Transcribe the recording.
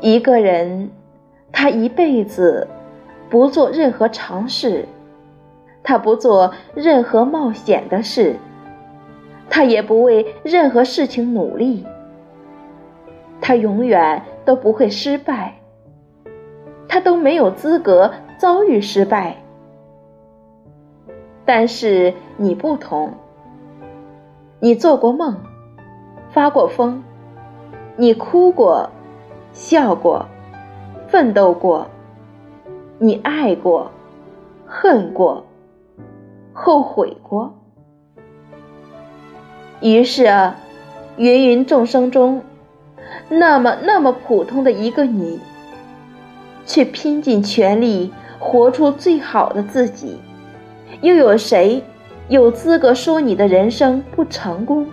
一个人，他一辈子不做任何尝试，他不做任何冒险的事，他也不为任何事情努力，他永远都不会失败，他都没有资格遭遇失败。但是你不同，你做过梦，发过疯，你哭过。笑过，奋斗过，你爱过，恨过，后悔过。于是啊，芸芸众生中，那么那么普通的一个你，却拼尽全力活出最好的自己，又有谁有资格说你的人生不成功？